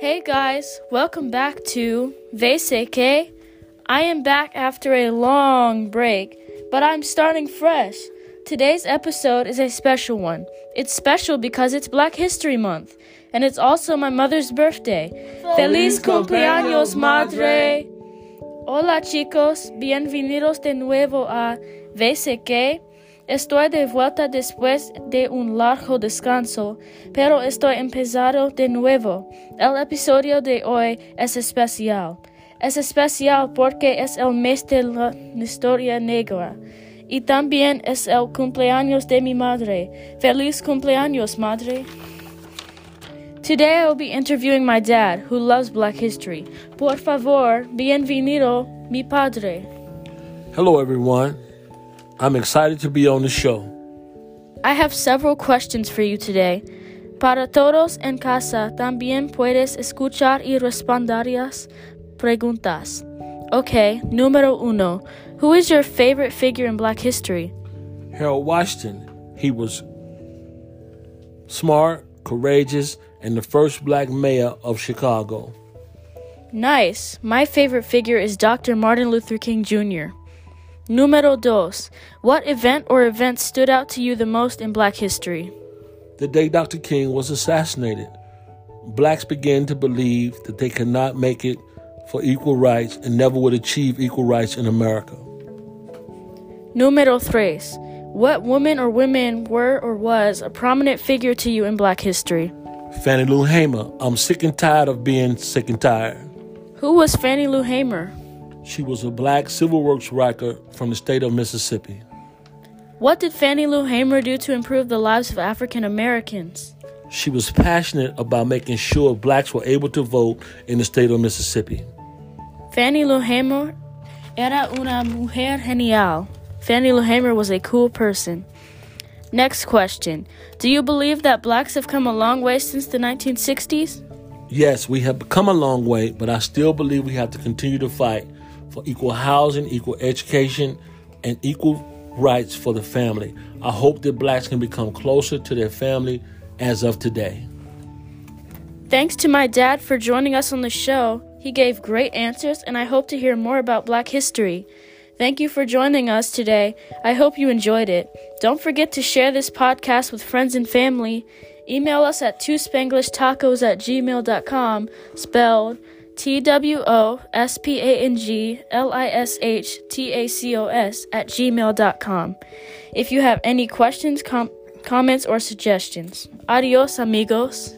Hey guys, welcome back to VCK. I am back after a long break, but I'm starting fresh. Today's episode is a special one. It's special because it's Black History Month, and it's also my mother's birthday. Feliz cumpleaños, madre! Hola chicos, bienvenidos de nuevo a VCK. Estoy de vuelta después de un largo descanso, pero estoy empezado de nuevo. El episodio de hoy es especial. Es especial porque es el mes de la historia negra. Y también es el cumpleaños de mi madre. Feliz cumpleaños, madre. Today I will be interviewing my dad, who loves Black history. Por favor, bienvenido, mi padre. Hello, everyone. I'm excited to be on the show. I have several questions for you today. Para todos en casa, también puedes escuchar y responderías preguntas. Okay, número uno. Who is your favorite figure in black history? Harold Washington. He was smart, courageous, and the first black mayor of Chicago. Nice. My favorite figure is Dr. Martin Luther King Jr. Número dos. What event or events stood out to you the most in black history? The day Dr. King was assassinated, blacks began to believe that they could not make it for equal rights and never would achieve equal rights in America. Número tres. What woman or women were or was a prominent figure to you in black history? Fannie Lou Hamer. I'm sick and tired of being sick and tired. Who was Fannie Lou Hamer? She was a black civil rights worker from the state of Mississippi. What did Fannie Lou Hamer do to improve the lives of African Americans? She was passionate about making sure blacks were able to vote in the state of Mississippi. Fannie Lou Hamer era una mujer genial. Fannie Lou Hamer was a cool person. Next question. Do you believe that blacks have come a long way since the 1960s? Yes, we have come a long way, but I still believe we have to continue to fight for equal housing, equal education, and equal rights for the family. I hope that blacks can become closer to their family as of today. Thanks to my dad for joining us on the show. He gave great answers, and I hope to hear more about black history. Thank you for joining us today. I hope you enjoyed it. Don't forget to share this podcast with friends and family. Email us at twospanglishTacos at gmail.com, spelled T W O S P A N G L I S H T A C O S at gmail.com. If you have any questions, com- comments, or suggestions. Adios, amigos.